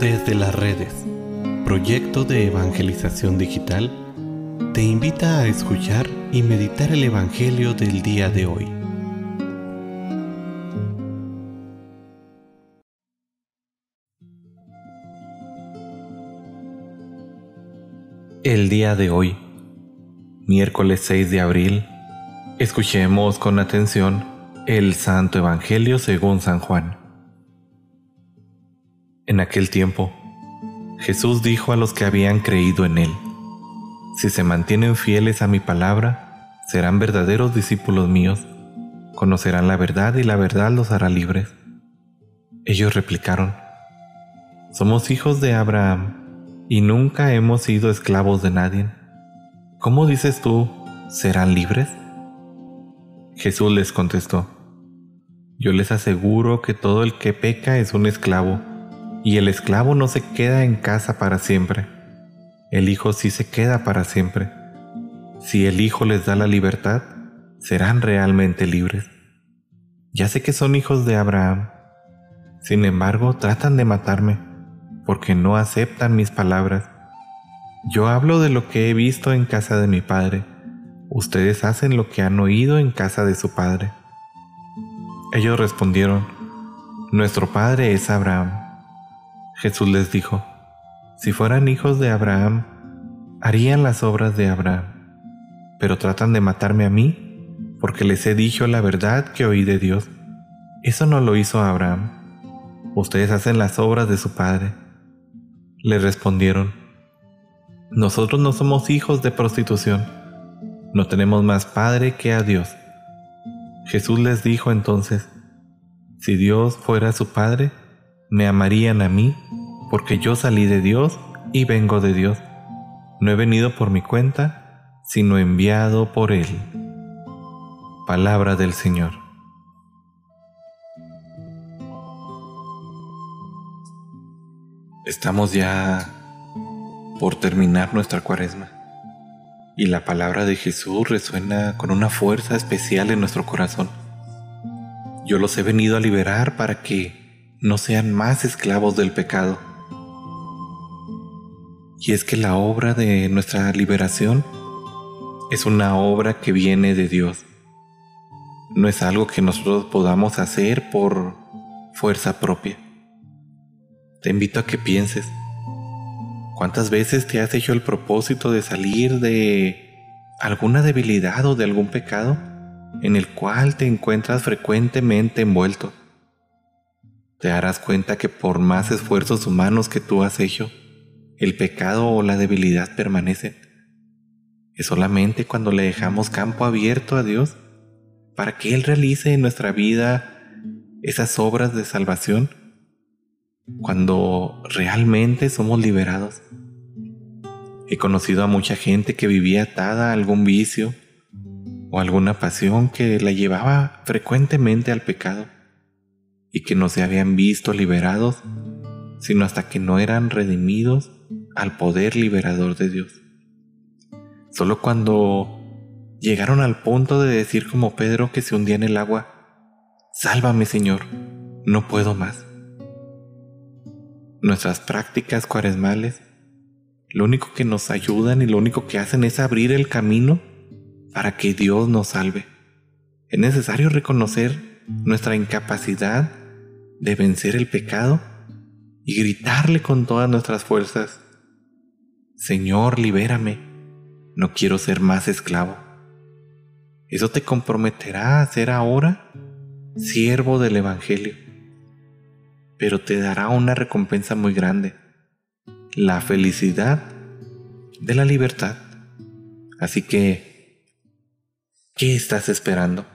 Desde las redes, proyecto de evangelización digital, te invita a escuchar y meditar el Evangelio del día de hoy. El día de hoy, miércoles 6 de abril, escuchemos con atención el Santo Evangelio según San Juan. En aquel tiempo, Jesús dijo a los que habían creído en Él, Si se mantienen fieles a mi palabra, serán verdaderos discípulos míos, conocerán la verdad y la verdad los hará libres. Ellos replicaron, Somos hijos de Abraham y nunca hemos sido esclavos de nadie. ¿Cómo dices tú, serán libres? Jesús les contestó, Yo les aseguro que todo el que peca es un esclavo y el esclavo no se queda en casa para siempre. El Hijo sí se queda para siempre. Si el Hijo les da la libertad, serán realmente libres. Ya sé que son hijos de Abraham. Sin embargo, tratan de matarme, porque no aceptan mis palabras. Yo hablo de lo que he visto en casa de mi Padre. Ustedes hacen lo que han oído en casa de su Padre. Ellos respondieron, Nuestro Padre es Abraham. Jesús les dijo, si fueran hijos de Abraham, harían las obras de Abraham, pero tratan de matarme a mí porque les he dicho la verdad que oí de Dios. Eso no lo hizo Abraham. Ustedes hacen las obras de su padre. Le respondieron, nosotros no somos hijos de prostitución, no tenemos más padre que a Dios. Jesús les dijo entonces, si Dios fuera su padre, me amarían a mí, porque yo salí de Dios y vengo de Dios. No he venido por mi cuenta, sino enviado por Él. Palabra del Señor. Estamos ya por terminar nuestra cuaresma y la palabra de Jesús resuena con una fuerza especial en nuestro corazón. Yo los he venido a liberar para que no sean más esclavos del pecado. Y es que la obra de nuestra liberación es una obra que viene de Dios. No es algo que nosotros podamos hacer por fuerza propia. Te invito a que pienses, ¿cuántas veces te has hecho el propósito de salir de alguna debilidad o de algún pecado en el cual te encuentras frecuentemente envuelto? Te darás cuenta que por más esfuerzos humanos que tú has hecho, el pecado o la debilidad permanecen. Es solamente cuando le dejamos campo abierto a Dios para que Él realice en nuestra vida esas obras de salvación, cuando realmente somos liberados. He conocido a mucha gente que vivía atada a algún vicio o alguna pasión que la llevaba frecuentemente al pecado y que no se habían visto liberados, sino hasta que no eran redimidos al poder liberador de Dios. Solo cuando llegaron al punto de decir como Pedro que se hundía en el agua, Sálvame Señor, no puedo más. Nuestras prácticas cuaresmales lo único que nos ayudan y lo único que hacen es abrir el camino para que Dios nos salve. Es necesario reconocer nuestra incapacidad de vencer el pecado y gritarle con todas nuestras fuerzas, Señor, libérame, no quiero ser más esclavo. Eso te comprometerá a ser ahora siervo del Evangelio, pero te dará una recompensa muy grande, la felicidad de la libertad. Así que, ¿qué estás esperando?